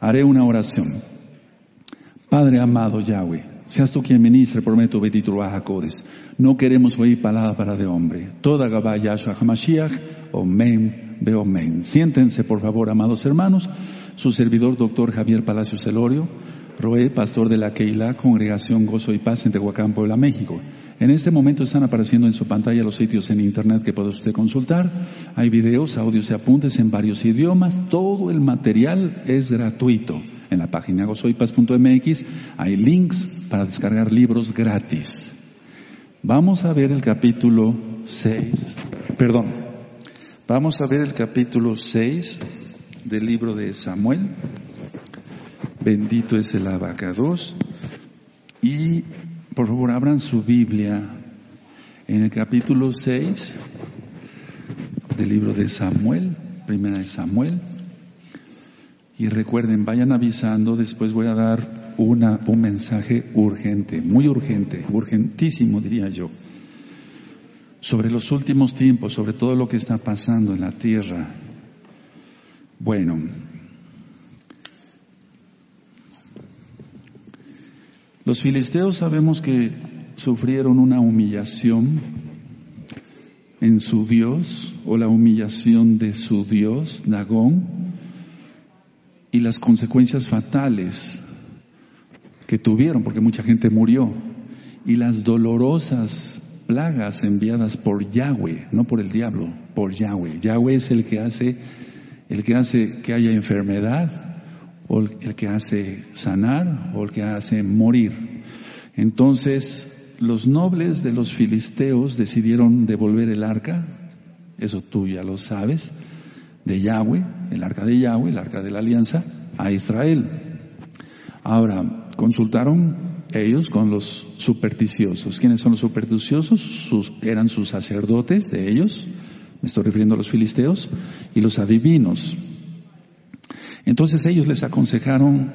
Haré una oración. Padre amado Yahweh, seas tú quien ministre por medio de Codes. No queremos oír palabra de hombre. Toda Gabá Yahshua HaMashiach, Omen, Beomen. Siéntense, por favor, amados hermanos. Su servidor, doctor Javier Palacios Celorio, Roé, pastor de la Keilah, Congregación Gozo y Paz en Tehuacán, Puebla, México. En este momento están apareciendo en su pantalla los sitios en internet que puede usted consultar. Hay videos, audios y apuntes en varios idiomas. Todo el material es gratuito. En la página gozoypaz.mx hay links para descargar libros gratis. Vamos a ver el capítulo 6, perdón, vamos a ver el capítulo 6 del libro de Samuel. Bendito es el abacados. Y por favor abran su Biblia en el capítulo 6 del libro de Samuel, primera de Samuel. Y recuerden, vayan avisando, después voy a dar una, un mensaje urgente, muy urgente, urgentísimo diría yo, sobre los últimos tiempos, sobre todo lo que está pasando en la tierra. Bueno, los filisteos sabemos que sufrieron una humillación en su Dios o la humillación de su Dios, Dagón y las consecuencias fatales que tuvieron, porque mucha gente murió, y las dolorosas plagas enviadas por Yahweh, no por el diablo, por Yahweh. Yahweh es el que hace, el que hace que haya enfermedad, o el que hace sanar, o el que hace morir. Entonces, los nobles de los filisteos decidieron devolver el arca, eso tú ya lo sabes, de Yahweh, el arca de Yahweh, el arca de la alianza, a Israel. Ahora, consultaron ellos con los supersticiosos. ¿Quiénes son los supersticiosos? Eran sus sacerdotes de ellos, me estoy refiriendo a los filisteos, y los adivinos. Entonces ellos les aconsejaron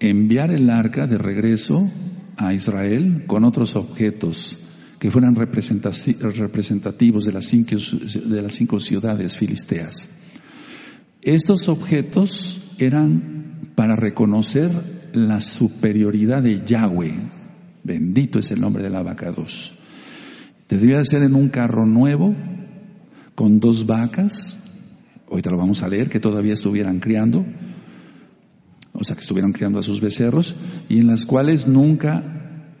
enviar el arca de regreso a Israel con otros objetos que fueran representativos de las cinco, ciudades filisteas. Estos objetos eran para reconocer la superioridad de Yahweh. Bendito es el nombre del abacados. Debía ser en un carro nuevo, con dos vacas, ahorita lo vamos a leer, que todavía estuvieran criando, o sea, que estuvieran criando a sus becerros, y en las cuales nunca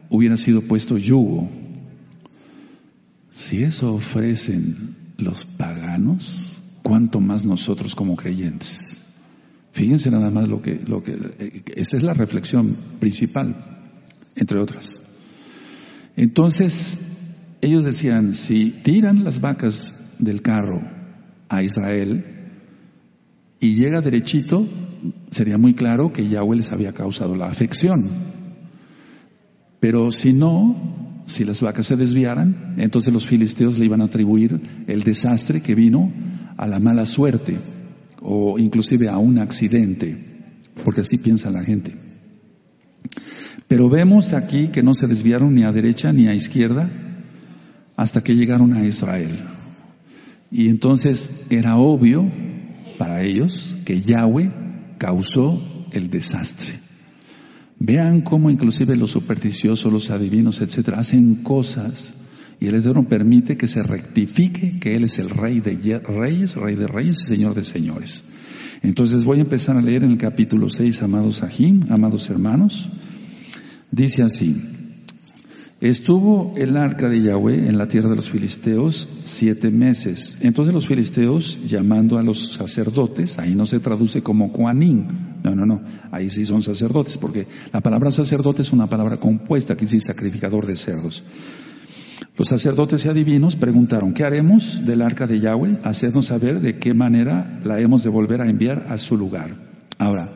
hubiera sido puesto yugo. Si eso ofrecen los paganos, cuánto más nosotros como creyentes. Fíjense nada más lo que, lo que, eh, esa es la reflexión principal, entre otras. Entonces, ellos decían, si tiran las vacas del carro a Israel y llega derechito, sería muy claro que Yahweh les había causado la afección. Pero si no, si las vacas se desviaran, entonces los filisteos le iban a atribuir el desastre que vino a la mala suerte o inclusive a un accidente, porque así piensa la gente. Pero vemos aquí que no se desviaron ni a derecha ni a izquierda hasta que llegaron a Israel. Y entonces era obvio para ellos que Yahweh causó el desastre. Vean cómo inclusive los supersticiosos, los adivinos, etcétera, hacen cosas y el Eterno permite que se rectifique que Él es el Rey de Reyes, Rey de Reyes y Señor de Señores. Entonces voy a empezar a leer en el capítulo 6, amados Ahim, amados hermanos. Dice así, estuvo el arca de Yahweh en la tierra de los filisteos siete meses. Entonces los filisteos, llamando a los sacerdotes, ahí no se traduce como Juanín, no, no, no, ahí sí son sacerdotes, porque la palabra sacerdote es una palabra compuesta, que dice sacrificador de cerdos. Los sacerdotes y adivinos preguntaron, ¿qué haremos del arca de Yahweh? Hacernos saber de qué manera la hemos de volver a enviar a su lugar. Ahora,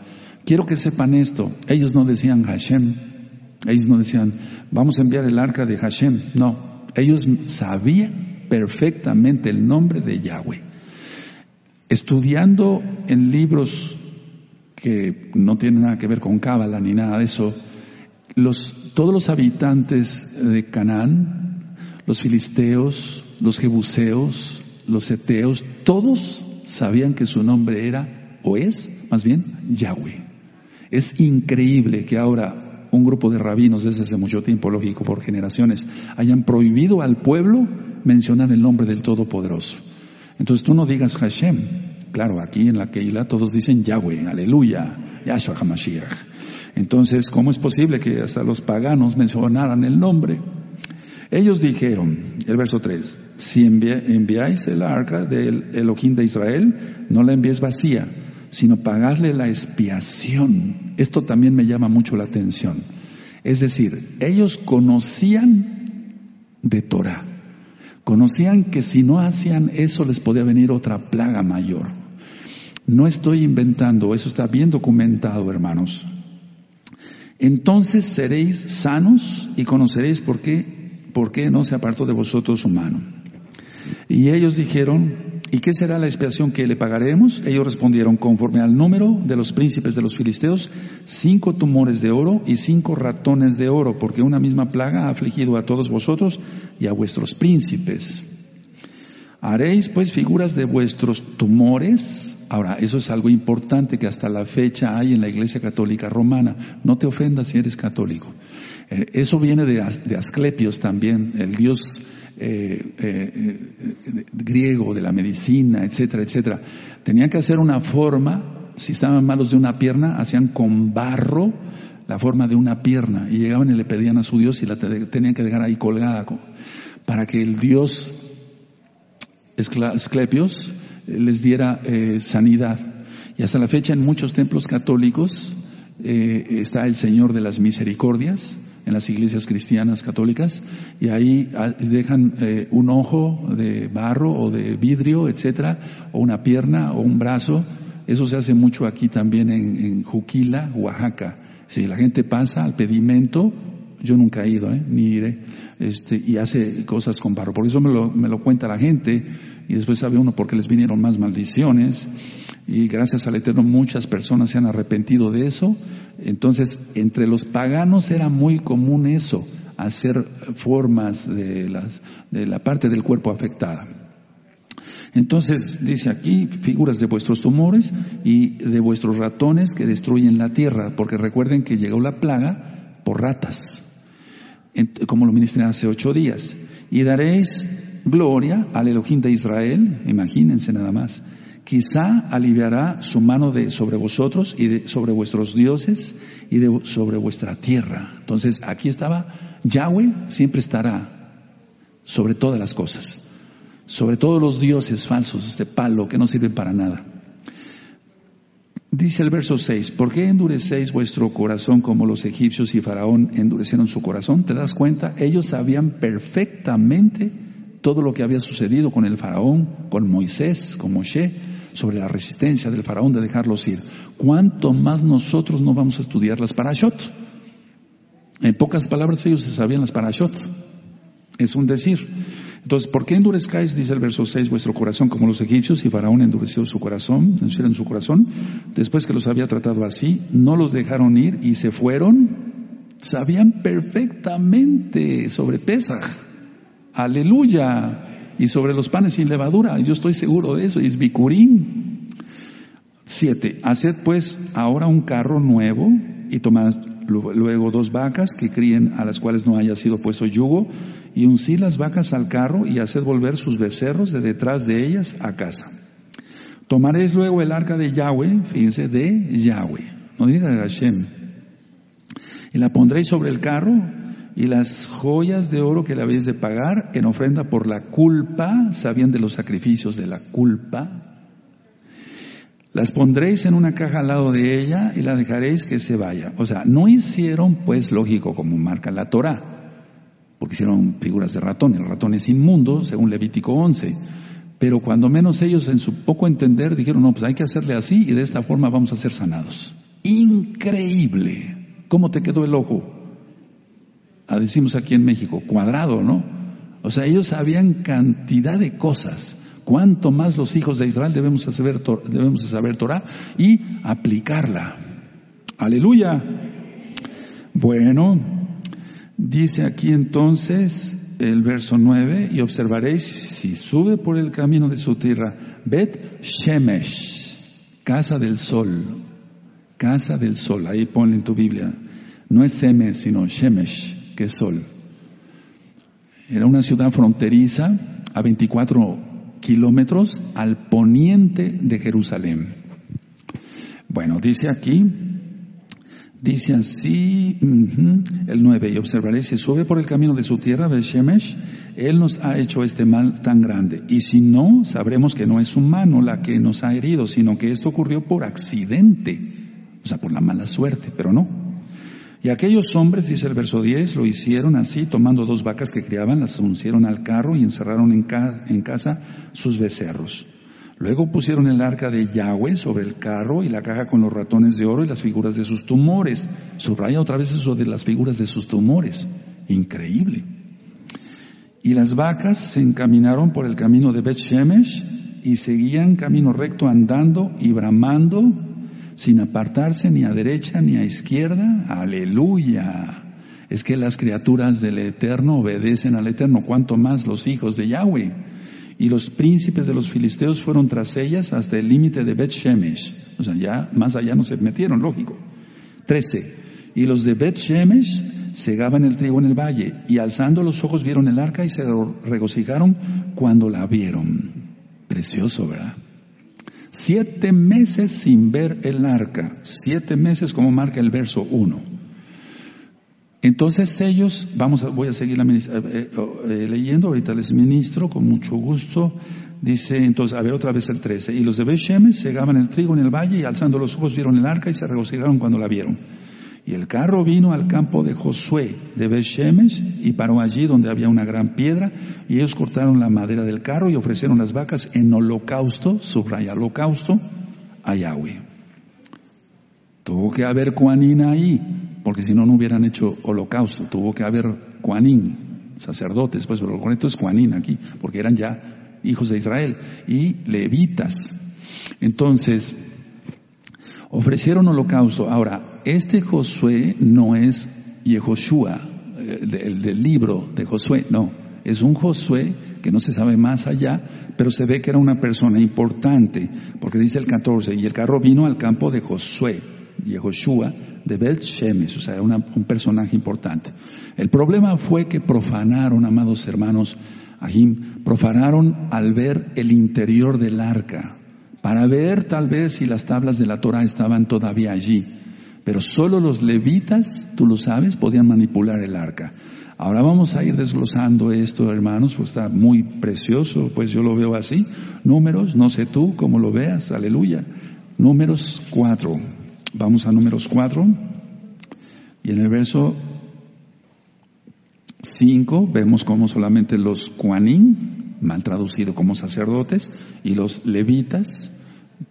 quiero que sepan esto. Ellos no decían Hashem. Ellos no decían, vamos a enviar el arca de Hashem. No, ellos sabían perfectamente el nombre de Yahweh. Estudiando en libros que no tienen nada que ver con Cábala ni nada de eso, los, todos los habitantes de Canaán los filisteos, los jebuseos, los eteos, todos sabían que su nombre era, o es, más bien, Yahweh. Es increíble que ahora un grupo de rabinos desde hace mucho tiempo, lógico, por generaciones, hayan prohibido al pueblo mencionar el nombre del Todopoderoso. Entonces tú no digas Hashem. Claro, aquí en la Keilah todos dicen Yahweh, aleluya, Yahshua HaMashiach. Entonces, ¿cómo es posible que hasta los paganos mencionaran el nombre? Ellos dijeron, el verso 3, si enviáis el arca del Elohim de Israel, no la envíes vacía, sino pagadle la expiación. Esto también me llama mucho la atención. Es decir, ellos conocían de Torah, conocían que si no hacían eso les podía venir otra plaga mayor. No estoy inventando, eso está bien documentado, hermanos. Entonces seréis sanos y conoceréis por qué ¿por qué no se apartó de vosotros su mano? Y ellos dijeron, ¿y qué será la expiación que le pagaremos? Ellos respondieron, conforme al número de los príncipes de los filisteos, cinco tumores de oro y cinco ratones de oro, porque una misma plaga ha afligido a todos vosotros y a vuestros príncipes. Haréis pues figuras de vuestros tumores. Ahora, eso es algo importante que hasta la fecha hay en la Iglesia Católica Romana. No te ofendas si eres católico. Eh, eso viene de, Asclepios también, el dios eh, eh, griego de la medicina, etcétera, etcétera. Tenían que hacer una forma, si estaban malos de una pierna, hacían con barro la forma de una pierna y llegaban y le pedían a su dios y la tenían que dejar ahí colgada para que el dios Asclepios les diera sanidad. Y hasta la fecha en muchos templos católicos está el Señor de las Misericordias, en las iglesias cristianas católicas y ahí ah, dejan eh, un ojo de barro o de vidrio, etcétera, o una pierna o un brazo. Eso se hace mucho aquí también en, Juquila, Oaxaca. Si la gente pasa al pedimento, yo nunca he ido, ¿eh? ni iré, este, y hace cosas con barro. Por eso me lo, me lo cuenta la gente, y después sabe uno por qué les vinieron más maldiciones, y gracias al Eterno muchas personas se han arrepentido de eso. Entonces, entre los paganos era muy común eso, hacer formas de, las, de la parte del cuerpo afectada. Entonces dice aquí figuras de vuestros tumores y de vuestros ratones que destruyen la tierra, porque recuerden que llegó la plaga por ratas, como lo ministré hace ocho días. Y daréis gloria al Elohim de Israel, imagínense nada más, quizá aliviará su mano de sobre vosotros y de, sobre vuestros dioses y de, sobre vuestra tierra. Entonces, aquí estaba, Yahweh siempre estará sobre todas las cosas, sobre todos los dioses falsos de palo que no sirven para nada. Dice el verso 6, ¿por qué endurecéis vuestro corazón como los egipcios y Faraón endurecieron su corazón? ¿Te das cuenta? Ellos sabían perfectamente todo lo que había sucedido con el Faraón, con Moisés, con Moshe, sobre la resistencia del faraón de dejarlos ir. ¿Cuánto más nosotros no vamos a estudiar las parashot? En pocas palabras ellos se sabían las parashot. Es un decir. Entonces, ¿por qué endurezcáis, dice el verso 6, vuestro corazón como los egipcios y Faraón endureció su corazón, en su corazón? Después que los había tratado así, no los dejaron ir y se fueron. Sabían perfectamente sobre Pesach. Aleluya y sobre los panes sin levadura. Yo estoy seguro de eso, y es bicurín. Siete, haced pues ahora un carro nuevo y tomad luego dos vacas que críen a las cuales no haya sido puesto yugo y uncid las vacas al carro y haced volver sus becerros de detrás de ellas a casa. Tomaréis luego el arca de Yahweh, fíjense, de Yahweh, no diga Hashem, y la pondréis sobre el carro y las joyas de oro que le habéis de pagar en ofrenda por la culpa, sabían de los sacrificios de la culpa, las pondréis en una caja al lado de ella y la dejaréis que se vaya. O sea, no hicieron, pues lógico, como marca la Torah, porque hicieron figuras de ratón, el ratón es inmundo, según Levítico 11. Pero cuando menos ellos en su poco entender dijeron, no, pues hay que hacerle así y de esta forma vamos a ser sanados. Increíble. ¿Cómo te quedó el ojo? A decimos aquí en México, cuadrado, ¿no? O sea, ellos sabían cantidad de cosas. Cuanto más los hijos de Israel debemos saber, debemos saber Torah y aplicarla. Aleluya. Bueno, dice aquí entonces el verso 9, y observaréis si sube por el camino de su tierra, Bet Shemesh, casa del sol, casa del sol. Ahí ponle en tu Biblia. No es Semes, sino Shemesh, que sol. Era una ciudad fronteriza a 24 kilómetros al poniente de Jerusalén. Bueno, dice aquí, dice así, el 9, y observaré si sube por el camino de su tierra, Shemesh, él nos ha hecho este mal tan grande. Y si no, sabremos que no es humano la que nos ha herido, sino que esto ocurrió por accidente, o sea, por la mala suerte, pero no. Y aquellos hombres, dice el verso 10, lo hicieron así, tomando dos vacas que criaban, las uncieron al carro y encerraron en, casa sus becerros. Luego pusieron el arca de Yahweh sobre el carro y la caja con los ratones de oro y las figuras de sus tumores. Subraya otra vez eso de las figuras de sus tumores. Increíble. Y las vacas se encaminaron por el camino de Beth Shemesh y seguían camino recto andando y bramando sin apartarse ni a derecha ni a izquierda. Aleluya. Es que las criaturas del Eterno obedecen al Eterno, cuanto más los hijos de Yahweh. Y los príncipes de los filisteos fueron tras ellas hasta el límite de Bet Shemesh. O sea, ya más allá no se metieron, lógico. Trece. Y los de Bet Shemesh segaban el trigo en el valle, y alzando los ojos vieron el arca y se regocijaron cuando la vieron. Precioso, ¿verdad? Siete meses sin ver el arca. Siete meses como marca el verso 1. Entonces ellos, vamos a, voy a seguir eh, eh, eh, leyendo, ahorita les ministro con mucho gusto. Dice entonces, a ver otra vez el 13. Y los de Beshemes segaban el trigo en el valle y alzando los ojos vieron el arca y se regocijaron cuando la vieron. Y el carro vino al campo de Josué de Beshemes y paró allí donde había una gran piedra y ellos cortaron la madera del carro y ofrecieron las vacas en holocausto, subraya holocausto, a Yahweh. Tuvo que haber Cuanín ahí, porque si no, no hubieran hecho holocausto. Tuvo que haber Cuanín, sacerdotes, pues, pero lo correcto es Cuanín aquí, porque eran ya hijos de Israel y levitas. Entonces, ofrecieron holocausto. Ahora, este Josué no es Yehoshua, eh, el del libro de Josué, no, es un Josué que no se sabe más allá, pero se ve que era una persona importante, porque dice el 14, y el carro vino al campo de Josué, Yehoshua, de Beth Shemesh, o sea, era un personaje importante. El problema fue que profanaron, amados hermanos, Ahim, profanaron al ver el interior del arca, para ver tal vez si las tablas de la Torah estaban todavía allí. Pero solo los levitas, tú lo sabes, podían manipular el arca. Ahora vamos a ir desglosando esto, hermanos, pues está muy precioso, pues yo lo veo así. Números, no sé tú cómo lo veas, aleluya. Números cuatro. Vamos a números cuatro. Y en el verso 5 vemos como solamente los cuanín, mal traducido como sacerdotes, y los levitas,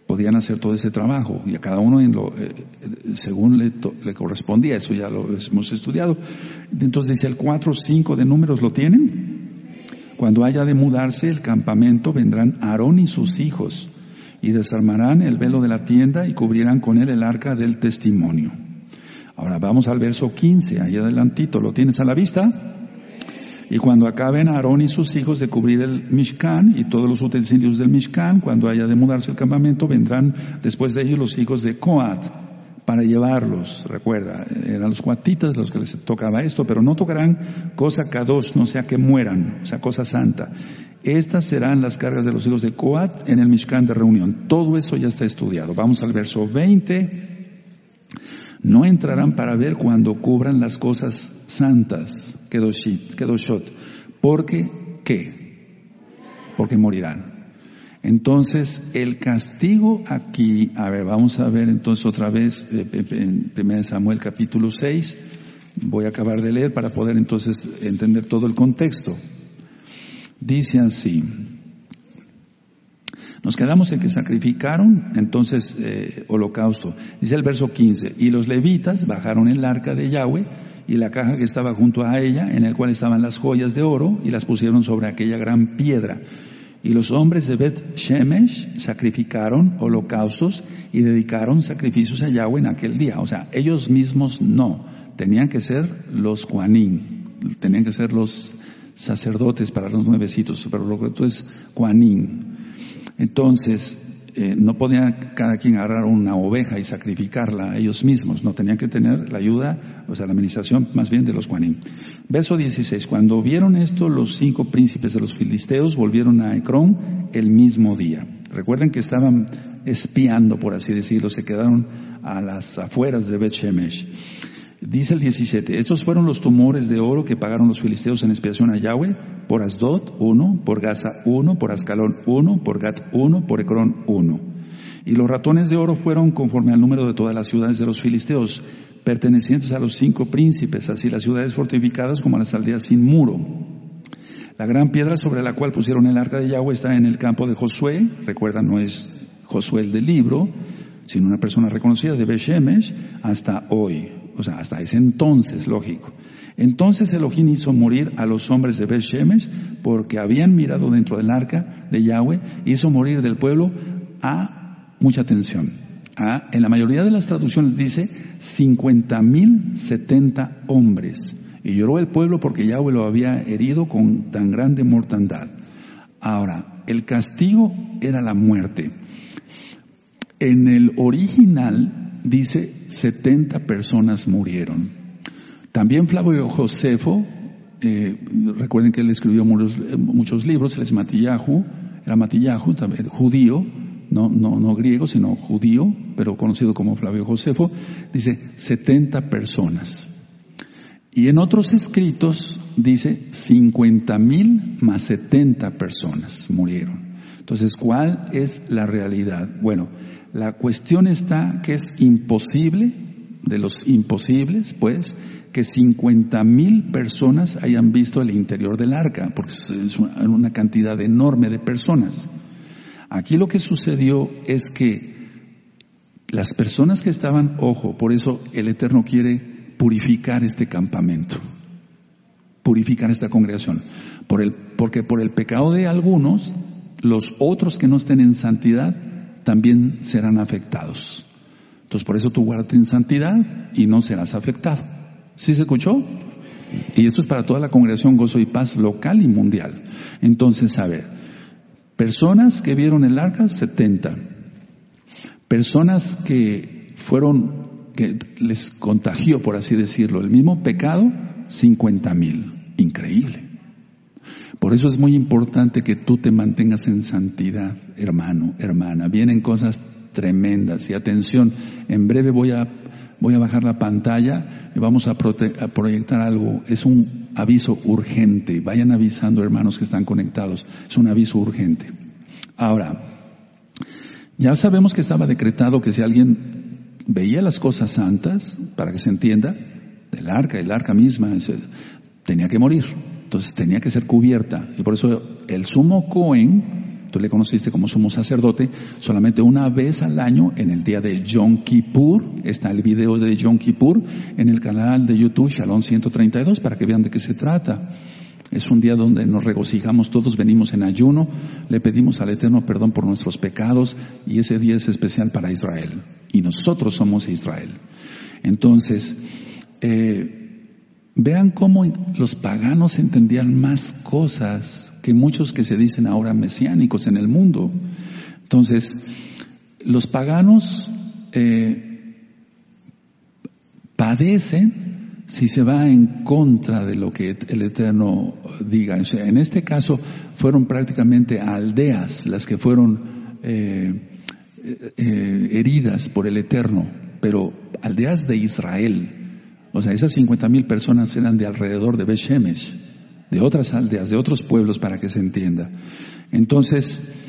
podían hacer todo ese trabajo y a cada uno en lo, eh, según le, correspondía, eso ya lo hemos estudiado. Entonces dice el 4, 5 de números, ¿lo tienen? Cuando haya de mudarse el campamento, vendrán Aarón y sus hijos y desarmarán el velo de la tienda y cubrirán con él el arca del testimonio. Ahora vamos al verso 15, ahí adelantito, ¿lo tienes a la vista? Y cuando acaben Aarón y sus hijos de cubrir el Mishkan y todos los utensilios del Mishkan, cuando haya de mudarse el campamento, vendrán después de ellos los hijos de Coat para llevarlos. Recuerda, eran los cuatitas los que les tocaba esto, pero no tocarán cosa kadosh, no sea que mueran, o sea, cosa santa. Estas serán las cargas de los hijos de Coat en el Mishkan de reunión. Todo eso ya está estudiado. Vamos al verso 20. No entrarán para ver cuando cubran las cosas santas, kedoshot, porque, ¿qué? Porque morirán. Entonces, el castigo aquí, a ver, vamos a ver entonces otra vez eh, en 1 Samuel capítulo 6, voy a acabar de leer para poder entonces entender todo el contexto. Dice así, nos quedamos en que sacrificaron entonces eh, holocausto. Dice el verso 15, y los levitas bajaron el arca de Yahweh y la caja que estaba junto a ella, en el cual estaban las joyas de oro, y las pusieron sobre aquella gran piedra. Y los hombres de Bet Shemesh sacrificaron holocaustos y dedicaron sacrificios a Yahweh en aquel día. O sea, ellos mismos no. Tenían que ser los Juanín, tenían que ser los sacerdotes para los nuevecitos, pero lo que es Juanín. Entonces, eh, no podía cada quien agarrar una oveja y sacrificarla a ellos mismos, no tenían que tener la ayuda, o sea, la administración más bien de los Juanim. Verso 16, cuando vieron esto, los cinco príncipes de los filisteos volvieron a Ecrón el mismo día. Recuerden que estaban espiando, por así decirlo, se quedaron a las afueras de Bet Shemesh. Dice el 17, estos fueron los tumores de oro que pagaron los filisteos en expiación a Yahweh, por Asdod uno, por Gaza uno, por Ascalón uno, por Gat uno, por Ecrón uno. Y los ratones de oro fueron conforme al número de todas las ciudades de los filisteos, pertenecientes a los cinco príncipes, así las ciudades fortificadas como las aldeas sin muro. La gran piedra sobre la cual pusieron el arca de Yahweh está en el campo de Josué, recuerda no es Josué el del libro, sino una persona reconocida de Beshemesh hasta hoy o sea, hasta ese entonces, lógico. Entonces Elohim hizo morir a los hombres de Bet Shemesh porque habían mirado dentro del arca de Yahweh, hizo morir del pueblo a, mucha atención, a, en la mayoría de las traducciones dice, 50 mil 70 hombres. Y lloró el pueblo porque Yahweh lo había herido con tan grande mortandad. Ahora, el castigo era la muerte. En el original dice 70 personas murieron. También Flavio Josefo, eh, recuerden que él escribió muchos, libros, él es Matillahu, era Matillahu, también, judío, no, no, no griego, sino judío, pero conocido como Flavio Josefo, dice 70 personas. Y en otros escritos dice 50 mil más 70 personas murieron. Entonces, ¿cuál es la realidad? Bueno, la cuestión está que es imposible, de los imposibles, pues, que 50 mil personas hayan visto el interior del arca, porque es una cantidad enorme de personas. Aquí lo que sucedió es que las personas que estaban, ojo, por eso el Eterno quiere purificar este campamento, purificar esta congregación, porque por el pecado de algunos, los otros que no estén en santidad también serán afectados. Entonces por eso tú guárdate en santidad y no serás afectado. ¿Sí se escuchó? Y esto es para toda la congregación Gozo y Paz local y mundial. Entonces, a ver, personas que vieron el arca, 70. Personas que fueron, que les contagió, por así decirlo, el mismo pecado, 50 mil. Increíble. Por eso es muy importante que tú te mantengas en santidad, hermano, hermana. Vienen cosas tremendas y atención, en breve voy a, voy a bajar la pantalla y vamos a, a proyectar algo. Es un aviso urgente. Vayan avisando, hermanos que están conectados. Es un aviso urgente. Ahora, ya sabemos que estaba decretado que si alguien veía las cosas santas, para que se entienda, del arca, el arca misma, tenía que morir. Entonces tenía que ser cubierta. Y por eso el sumo Cohen, tú le conociste como sumo sacerdote, solamente una vez al año, en el día de Yom Kippur, está el video de Yom Kippur en el canal de YouTube Shalom 132 para que vean de qué se trata. Es un día donde nos regocijamos, todos venimos en ayuno, le pedimos al Eterno perdón por nuestros pecados y ese día es especial para Israel. Y nosotros somos Israel. Entonces, eh, Vean cómo los paganos entendían más cosas que muchos que se dicen ahora mesiánicos en el mundo. Entonces, los paganos eh, padecen si se va en contra de lo que el Eterno diga. en este caso fueron prácticamente aldeas las que fueron eh, eh, heridas por el Eterno, pero aldeas de Israel o sea, esas 50 mil personas eran de alrededor de Beshemesh, de otras aldeas, de otros pueblos, para que se entienda. Entonces,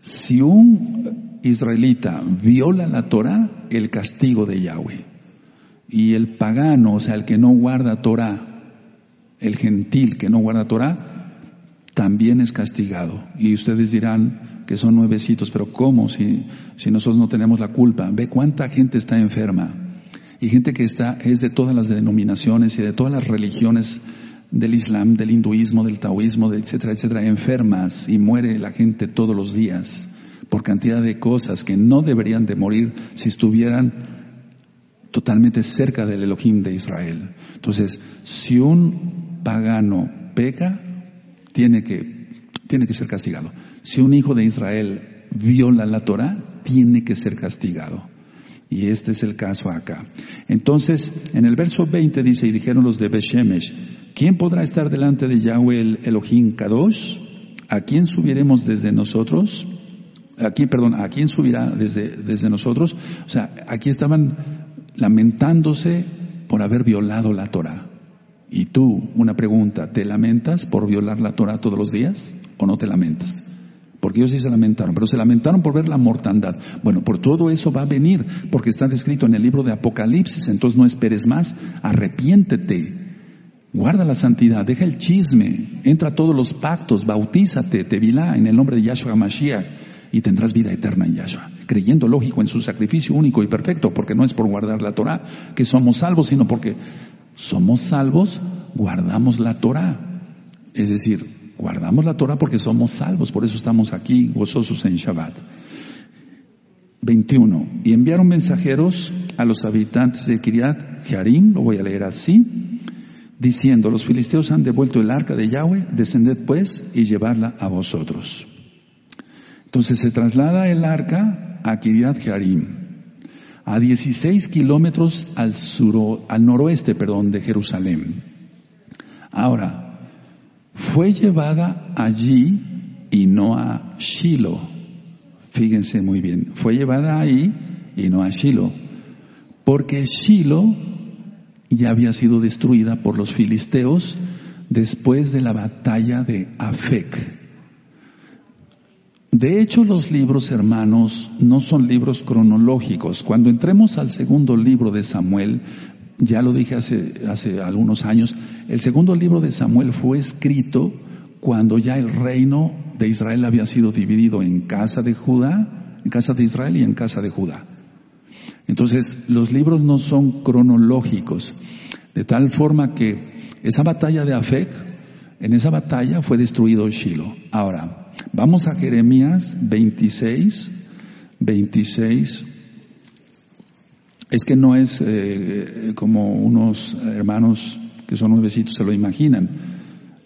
si un israelita viola la Torah, el castigo de Yahweh. Y el pagano, o sea, el que no guarda Torah, el gentil que no guarda Torah, también es castigado. Y ustedes dirán que son nuevecitos, pero ¿cómo si, si nosotros no tenemos la culpa? Ve cuánta gente está enferma y gente que está, es de todas las denominaciones y de todas las religiones del Islam, del hinduismo, del taoísmo, etcétera, etcétera, enfermas y muere la gente todos los días por cantidad de cosas que no deberían de morir si estuvieran totalmente cerca del Elohim de Israel. Entonces, si un pagano peca, tiene que, tiene que ser castigado. Si un hijo de Israel viola la Torah, tiene que ser castigado. Y este es el caso acá. Entonces, en el verso 20 dice, y dijeron los de Beshemesh, ¿quién podrá estar delante de Yahweh el Elohim Kadosh? ¿A quién subiremos desde nosotros? Aquí, perdón, ¿a quién subirá desde, desde nosotros? O sea, aquí estaban lamentándose por haber violado la Torah. Y tú, una pregunta, ¿te lamentas por violar la Torah todos los días o no te lamentas? Porque ellos sí se lamentaron, pero se lamentaron por ver la mortandad. Bueno, por todo eso va a venir, porque está descrito en el libro de Apocalipsis, entonces no esperes más, arrepiéntete, guarda la santidad, deja el chisme, entra a todos los pactos, bautízate, te vilá en el nombre de Yahshua Mashiach y tendrás vida eterna en Yahshua, creyendo lógico en su sacrificio único y perfecto, porque no es por guardar la Torah que somos salvos, sino porque somos salvos, guardamos la Torah. Es decir, Guardamos la Torah porque somos salvos, por eso estamos aquí gozosos en Shabbat. 21. Y enviaron mensajeros a los habitantes de Kiriat Jearim, lo voy a leer así, diciendo, los filisteos han devuelto el arca de Yahweh, descended pues y llevarla a vosotros. Entonces se traslada el arca a Kiriat Jearim, a 16 kilómetros al, al noroeste perdón, de Jerusalén. Ahora, fue llevada allí y no a Shiloh. Fíjense muy bien, fue llevada ahí y no a Shiloh, porque Shiloh ya había sido destruida por los filisteos después de la batalla de Afek. De hecho, los libros, hermanos, no son libros cronológicos. Cuando entremos al segundo libro de Samuel, ya lo dije hace, hace algunos años, el segundo libro de Samuel fue escrito cuando ya el reino de Israel había sido dividido en casa de Judá, en casa de Israel y en casa de Judá. Entonces, los libros no son cronológicos, de tal forma que esa batalla de Afek, en esa batalla fue destruido Shiloh. Ahora, vamos a Jeremías 26, 26, es que no es eh, como unos hermanos que son nuevecitos se lo imaginan,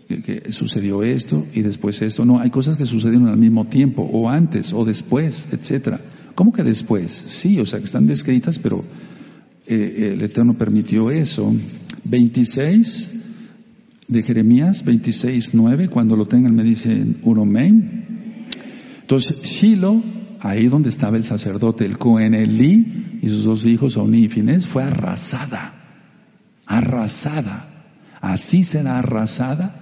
que, sucedió esto y después esto. No, hay cosas que sucedieron al mismo tiempo, o antes, o después, etcétera. ¿Cómo que después? Sí, o sea, que están descritas, pero eh, el Eterno permitió eso. 26 de Jeremías, 26, 9, cuando lo tengan me dicen uno, Entonces, Shiloh ahí donde estaba el sacerdote, el Cohen Eli y sus dos hijos, Oni y Finés, fue arrasada, arrasada. Así será arrasada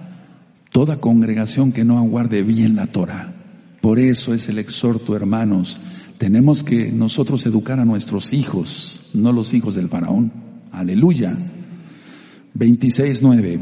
toda congregación que no aguarde bien la Torah. Por eso es el exhorto, hermanos. Tenemos que nosotros educar a nuestros hijos, no los hijos del faraón. Aleluya. 26.9.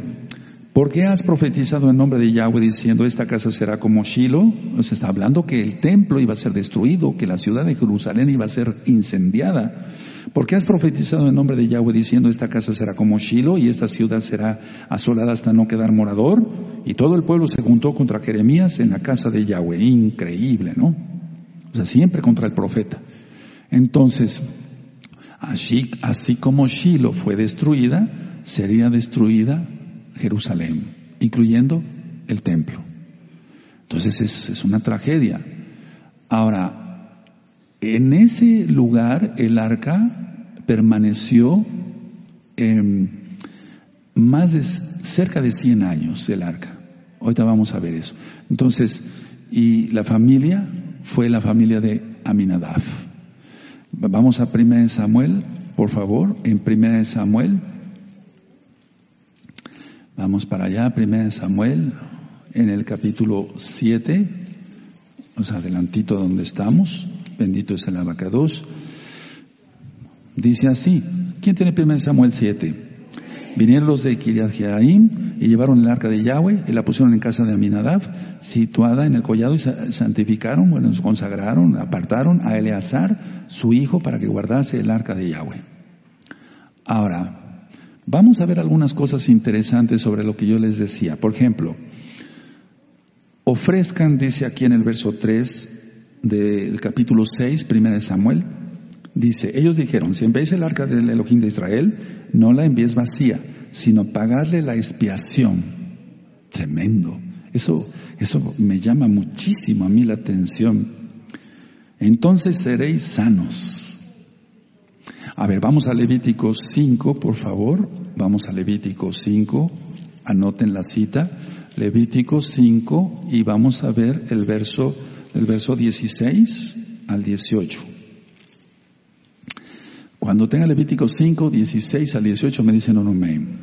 ¿Por qué has profetizado en nombre de Yahweh diciendo esta casa será como Shiloh? Nos está hablando que el templo iba a ser destruido, que la ciudad de Jerusalén iba a ser incendiada. ¿Por qué has profetizado en nombre de Yahweh diciendo esta casa será como Shiloh y esta ciudad será asolada hasta no quedar morador? Y todo el pueblo se juntó contra Jeremías en la casa de Yahweh. Increíble, ¿no? O sea, siempre contra el profeta. Entonces, así, así como Shiloh fue destruida, sería destruida Jerusalén, incluyendo el templo. Entonces es, una tragedia. Ahora, en ese lugar el arca permaneció más de cerca de 100 años el arca. Ahorita vamos a ver eso. Entonces, y la familia fue la familia de Aminadab. Vamos a 1 Samuel, por favor, en 1 Samuel Vamos para allá, 1 Samuel, en el capítulo 7, o sea, adelantito donde estamos, bendito es el abacados. Dice así, ¿quién tiene 1 Samuel 7? Vinieron los de Kiriat Jearim y llevaron el arca de Yahweh y la pusieron en casa de Aminadab, situada en el collado y santificaron, bueno, consagraron, apartaron a Eleazar, su hijo, para que guardase el arca de Yahweh. Ahora, Vamos a ver algunas cosas interesantes sobre lo que yo les decía. Por ejemplo, ofrezcan, dice aquí en el verso 3 del capítulo 6, primera de Samuel, dice, ellos dijeron, si envíes el arca del Elohim de Israel, no la envíes vacía, sino pagarle la expiación. Tremendo. Eso, eso me llama muchísimo a mí la atención. entonces seréis sanos. A ver, vamos a Levítico 5, por favor. Vamos a Levítico 5. Anoten la cita. Levítico 5 y vamos a ver el verso, el verso 16 al 18. Cuando tenga Levítico 5, 16 al 18 me dicen un amén.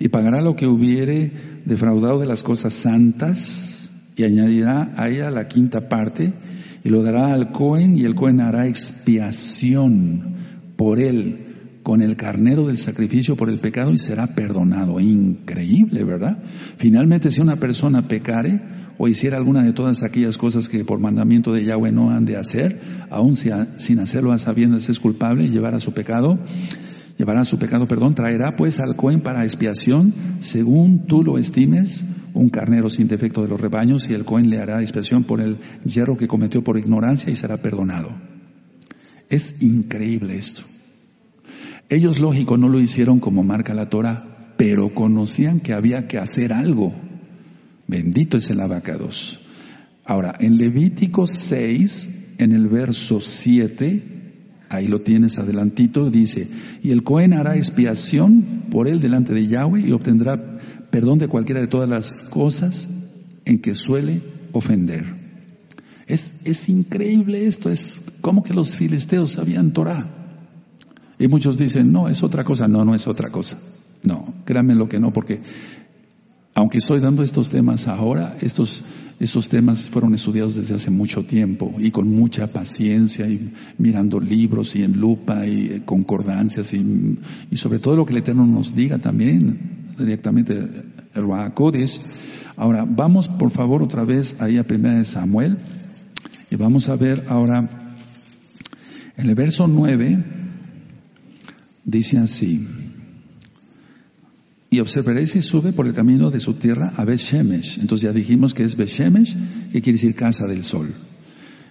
Y pagará lo que hubiere defraudado de las cosas santas y añadirá a ella la quinta parte y lo dará al Cohen y el Cohen hará expiación por él con el carnero del sacrificio por el pecado y será perdonado. Increíble, ¿verdad? Finalmente, si una persona pecare o hiciera alguna de todas aquellas cosas que por mandamiento de Yahweh no han de hacer, aun sin hacerlo a sabiendas es culpable y llevará su pecado, llevará su pecado, perdón, traerá pues al Cohen para expiación, según tú lo estimes, un carnero sin defecto de los rebaños, y el Cohen le hará expiación por el hierro que cometió por ignorancia y será perdonado. Es increíble esto. Ellos, lógico, no lo hicieron como marca la Torah, pero conocían que había que hacer algo. Bendito es el abacados. Ahora, en Levítico 6, en el verso 7, ahí lo tienes adelantito, dice, y el Cohen hará expiación por él delante de Yahweh y obtendrá perdón de cualquiera de todas las cosas en que suele ofender. Es, es increíble esto, es como que los filisteos sabían Torah. Y muchos dicen, no, es otra cosa. No, no es otra cosa. No, créanme lo que no, porque aunque estoy dando estos temas ahora, estos, estos temas fueron estudiados desde hace mucho tiempo y con mucha paciencia y mirando libros y en lupa y eh, concordancias y, y sobre todo lo que el Eterno nos diga también directamente el. Ahora, vamos por favor otra vez ahí a primera de Samuel y vamos a ver ahora en el verso 9 Dice así, y observaréis si sube por el camino de su tierra a Beshemesh. Entonces ya dijimos que es Beshemesh, que quiere decir casa del sol.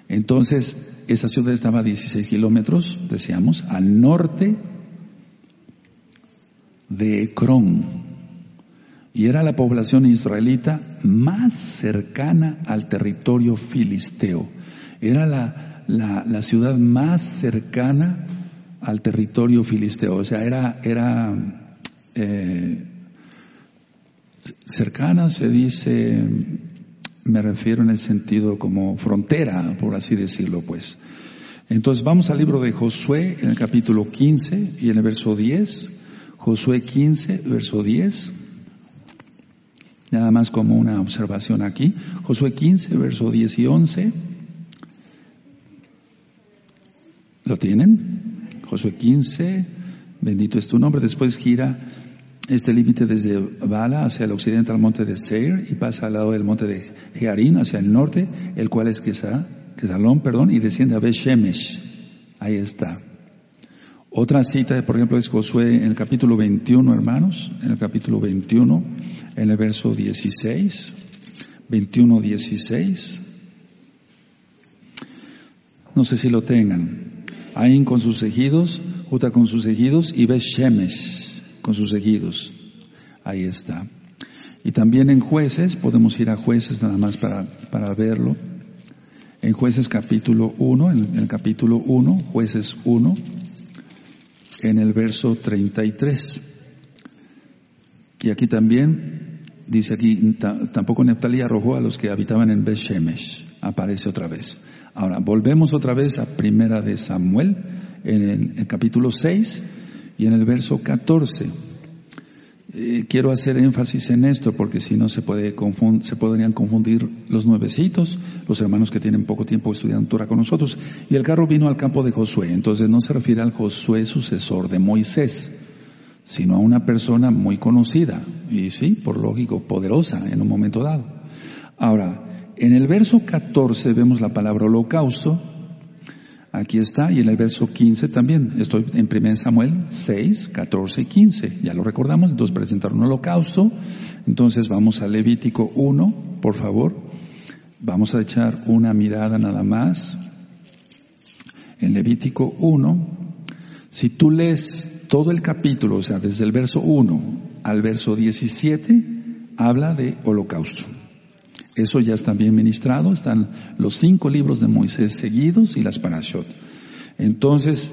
Entonces, esa ciudad estaba a 16 kilómetros, decíamos, al norte de Ecrón. Y era la población israelita más cercana al territorio filisteo. Era la, la, ciudad más cercana al territorio filisteo. O sea, era, era eh, cercana, se dice, me refiero en el sentido como frontera, por así decirlo, pues. Entonces vamos al libro de Josué en el capítulo 15 y en el verso 10. Josué 15, verso 10. Nada más como una observación aquí. Josué 15, verso 10 y 11. ¿Lo tienen? Josué 15, bendito es tu nombre. Después gira este límite desde Bala hacia el occidente al monte de Seir y pasa al lado del monte de Jearín hacia el norte, el cual es Quesalón, perdón, y desciende a Beshemesh. Ahí está. Otra cita, por ejemplo, es Josué en el capítulo 21, hermanos, en el capítulo 21, en el verso 16, 21, 16. No sé si lo tengan. Ain con sus ejidos, Juta con sus ejidos y Ves con sus ejidos. Ahí está. Y también en jueces, podemos ir a jueces nada más para, para verlo. En jueces capítulo 1, en el capítulo 1, jueces 1, en el verso 33. Y aquí también, dice aquí, tampoco Neptalí arrojó a los que habitaban en Beth Shemesh. Aparece otra vez. Ahora, volvemos otra vez a Primera de Samuel, en el, capítulo 6 y en el verso 14. Eh, quiero hacer énfasis en esto porque si no se, puede se podrían confundir los nuevecitos, los hermanos que tienen poco tiempo estudiando Torah con nosotros. Y el carro vino al campo de Josué, entonces no se refiere al Josué sucesor de Moisés, sino a una persona muy conocida y sí, por lógico, poderosa en un momento dado. Ahora, en el verso 14 vemos la palabra holocausto. Aquí está, y en el verso 15 también. Estoy en 1 Samuel 6, 14 y 15. Ya lo recordamos, entonces presentar un holocausto. Entonces vamos a Levítico 1, por favor. Vamos a echar una mirada nada más. En Levítico 1, si tú lees todo el capítulo, o sea, desde el verso 1 al verso 17, habla de holocausto. Eso ya está bien ministrado, están los cinco libros de Moisés seguidos y las parashot. Entonces,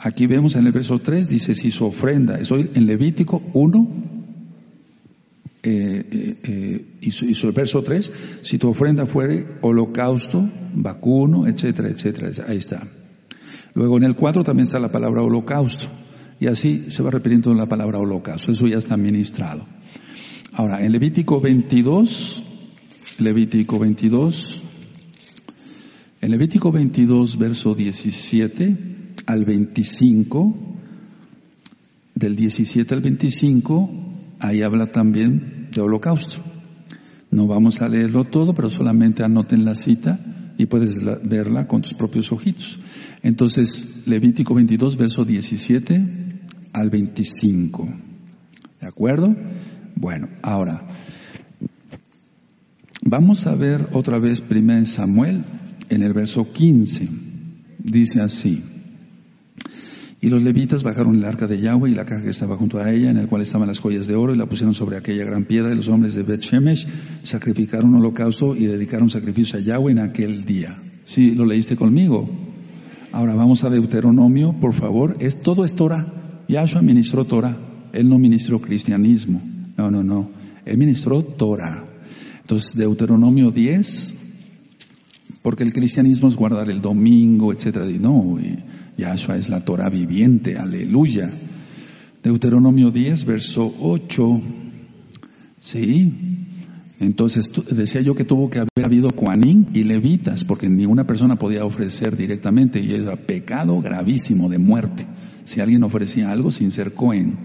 aquí vemos en el verso 3, dice, si su ofrenda, estoy en Levítico 1, eh, eh, eh, y, su, y, su, verso 3, si tu ofrenda fuere holocausto, vacuno, etcétera, etcétera, ahí está. Luego en el 4 también está la palabra holocausto, y así se va repitiendo la palabra holocausto, eso ya está ministrado. Ahora, en Levítico 22, Levítico 22, en Levítico 22, verso 17 al 25, del 17 al 25, ahí habla también de holocausto. No vamos a leerlo todo, pero solamente anoten la cita y puedes verla con tus propios ojitos. Entonces, Levítico 22, verso 17 al 25. ¿De acuerdo? Bueno, ahora, vamos a ver otra vez 1 Samuel en el verso 15. Dice así. Y los levitas bajaron el arca de Yahweh y la caja que estaba junto a ella, en el cual estaban las joyas de oro, y la pusieron sobre aquella gran piedra, y los hombres de Bet Shemesh sacrificaron holocausto y dedicaron sacrificio a Yahweh en aquel día. ¿Sí lo leíste conmigo? Ahora vamos a Deuteronomio, por favor. Es, todo es Torah. Yahshua ministró Torah. Él no ministró cristianismo. No, no, no. Él ministró Torah. Entonces, Deuteronomio 10, porque el cristianismo es guardar el domingo, etcétera. Y no, Yahshua es la Torah viviente, aleluya. Deuteronomio 10, verso 8. Sí. Entonces decía yo que tuvo que haber habido cuanín y levitas, porque ninguna persona podía ofrecer directamente y era pecado gravísimo de muerte. Si alguien ofrecía algo sin ser cohen.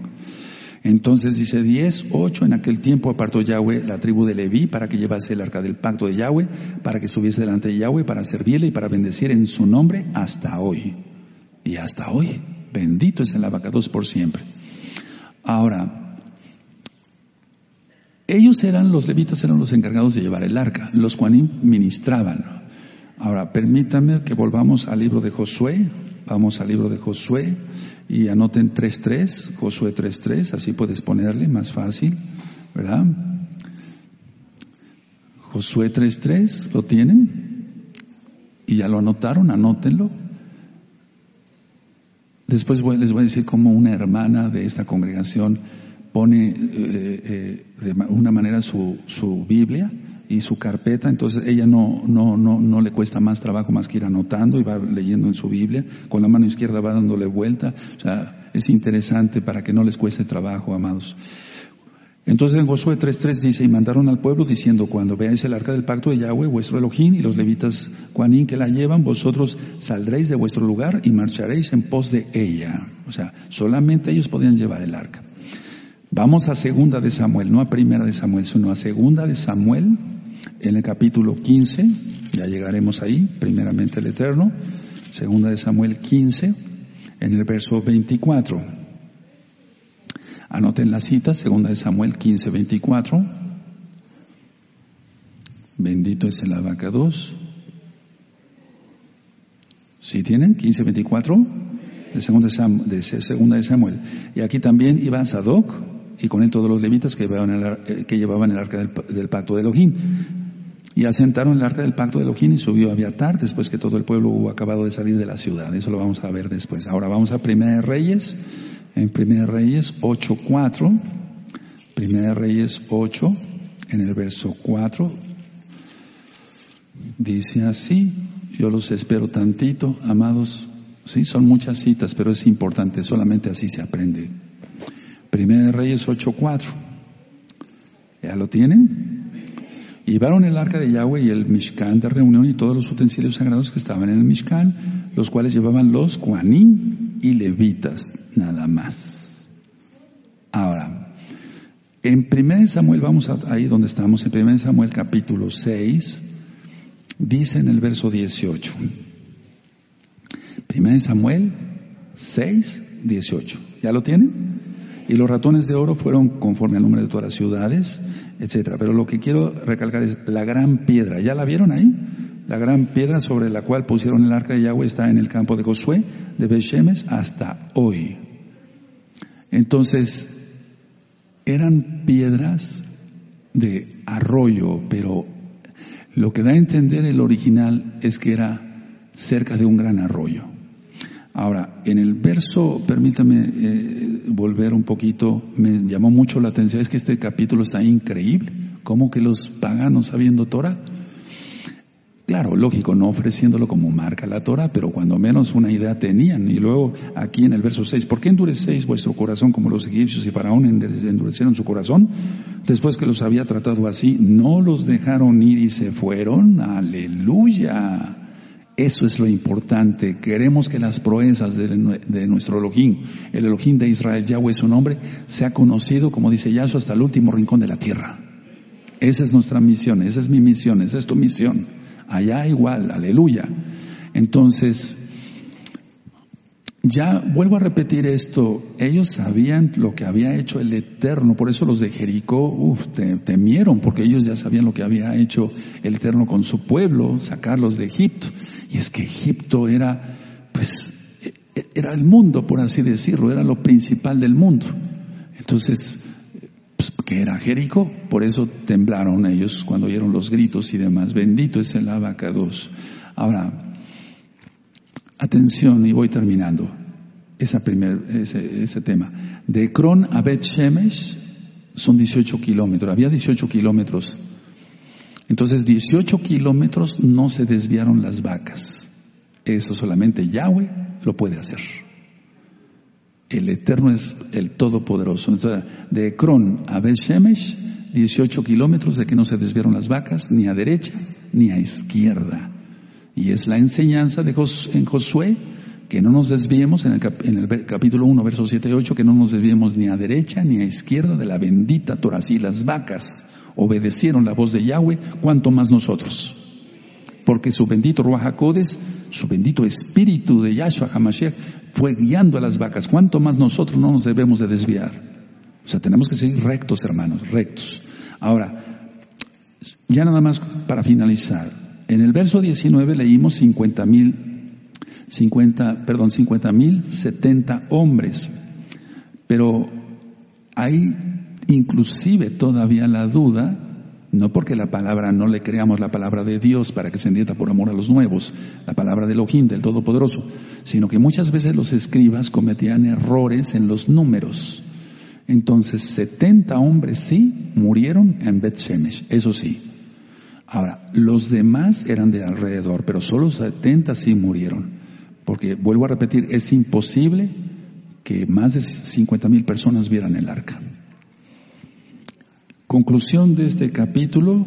Entonces dice 10, 8, en aquel tiempo apartó Yahweh la tribu de Leví para que llevase el arca del pacto de Yahweh, para que estuviese delante de Yahweh, para servirle y para bendecir en su nombre hasta hoy. Y hasta hoy, bendito es el abacados por siempre. Ahora, ellos eran, los levitas eran los encargados de llevar el arca, los cuanim ministraban. Ahora, permítame que volvamos al libro de Josué, vamos al libro de Josué, y anoten 3.3, Josué 3.3, así puedes ponerle más fácil, ¿verdad? Josué 3.3, ¿lo tienen? Y ya lo anotaron, anótenlo. Después les voy a decir cómo una hermana de esta congregación pone eh, eh, de una manera su, su Biblia y su carpeta, entonces ella no, no, no, no le cuesta más trabajo más que ir anotando y va leyendo en su Biblia, con la mano izquierda va dándole vuelta, o sea, es interesante para que no les cueste trabajo, amados. Entonces en Josué 3.3 dice, y mandaron al pueblo diciendo, cuando veáis el arca del pacto de Yahweh, vuestro Elohim, y los levitas Juanín que la llevan, vosotros saldréis de vuestro lugar y marcharéis en pos de ella. O sea, solamente ellos podían llevar el arca. Vamos a segunda de Samuel, no a primera de Samuel, sino a segunda de Samuel, en el capítulo 15, ya llegaremos ahí, primeramente el Eterno, segunda de Samuel 15, en el verso 24. Anoten la cita, segunda de Samuel 15, 24. Bendito es el abacados. ¿Sí tienen? 15, 24. De segunda de, Samuel. Y aquí también iba Sadoc y con él todos los levitas que llevaban el, eh, arca del, del pacto de Elohim. Y asentaron el arca del pacto de Elohim y subió a Abiatar después que todo el pueblo hubo acabado de salir de la ciudad. Eso lo vamos a ver después. Ahora vamos a Primera de Reyes, en Primera de Reyes 8.4. Primera de Reyes 8, en el verso 4. Dice así, yo los espero tantito, amados. Sí, son muchas citas, pero es importante, solamente así se aprende. Primera de Reyes 8.4. ¿Ya lo tienen? Llevaron el arca de Yahweh y el Mishkan de reunión y todos los utensilios sagrados que estaban en el Mishkan, los cuales llevaban los Kuanim y Levitas, nada más. Ahora, en 1 Samuel, vamos ahí donde estamos, en 1 Samuel capítulo 6, dice en el verso 18. 1 Samuel 6, 18. ¿Ya lo tienen? Y los ratones de oro fueron conforme al número de todas las ciudades, etcétera. Pero lo que quiero recalcar es la gran piedra. ¿Ya la vieron ahí? La gran piedra sobre la cual pusieron el arca de Yahweh está en el campo de Josué, de Beshemes, hasta hoy. Entonces, eran piedras de arroyo, pero Lo que da a entender el original es que era cerca de un gran arroyo. Ahora, en el verso, permítame eh, volver un poquito, me llamó mucho la atención, es que este capítulo está increíble, como que los paganos sabiendo Torah, Claro, lógico, no ofreciéndolo como marca la Torah, pero cuando menos una idea tenían. Y luego aquí en el verso 6, ¿por qué endurecéis vuestro corazón como los egipcios y Faraón endurecieron su corazón? Después que los había tratado así, no los dejaron ir y se fueron. Aleluya. Eso es lo importante. Queremos que las proezas de, nuestro Elohim, el Elohim de Israel, Yahweh su nombre, sea conocido, como dice Yahshua, hasta el último rincón de la tierra. Esa es nuestra misión, esa es mi misión, esa es tu misión. Allá igual, aleluya. Entonces, ya vuelvo a repetir esto, ellos sabían lo que había hecho el Eterno, por eso los de Jericó uf, temieron, porque ellos ya sabían lo que había hecho el Eterno con su pueblo, sacarlos de Egipto. Y es que Egipto era, pues, era el mundo, por así decirlo, era lo principal del mundo. Entonces, pues, que era Jericó. Por eso temblaron ellos cuando oyeron los gritos y demás. Bendito es el abacados. Ahora, atención y voy terminando esa primer, ese, ese tema. De Cron a Bet Shemesh son 18 kilómetros. Había 18 kilómetros. Entonces 18 kilómetros no se desviaron las vacas. Eso solamente Yahweh lo puede hacer. El Eterno es el Todopoderoso. de Ekron a Bet-Shemesh, 18 kilómetros de que no se desviaron las vacas, ni a derecha ni a izquierda. Y es la enseñanza de en Josué, que no nos desviemos, en el, capítulo 1, versos 7 y 8, que no nos desviemos ni a derecha ni a izquierda de la bendita Torah. Si las vacas obedecieron la voz de Yahweh, cuanto más nosotros porque su bendito Ruach su bendito espíritu de Yahshua HaMashiach fue guiando a las vacas. ¿Cuánto más nosotros no nos debemos de desviar? O sea, tenemos que seguir rectos, hermanos, rectos. Ahora, ya nada más para finalizar. En el verso 19 leímos 50 mil, 50, perdón, 50 mil 70 hombres. Pero hay inclusive todavía la duda no porque la palabra no le creamos la palabra de Dios para que se entienda por amor a los nuevos, la palabra de Elohim, del Todopoderoso, sino que muchas veces los escribas cometían errores en los números. Entonces, 70 hombres sí murieron en Bet Shemesh, eso sí. Ahora, los demás eran de alrededor, pero solo 70 sí murieron. Porque, vuelvo a repetir, es imposible que más de 50 mil personas vieran el arca. Conclusión de este capítulo,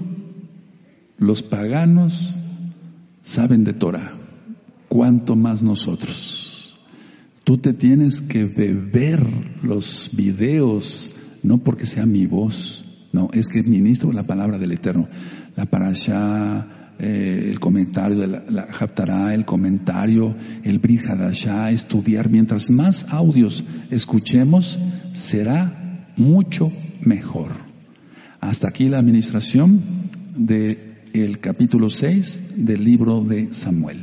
los paganos saben de Torah, cuanto más nosotros. Tú te tienes que beber los videos, no porque sea mi voz, no, es que ministro la palabra del Eterno. La parasha, eh, el comentario de la, la el comentario, el Brit estudiar. Mientras más audios escuchemos, será mucho mejor. Hasta aquí la administración del capítulo 6 del libro de Samuel.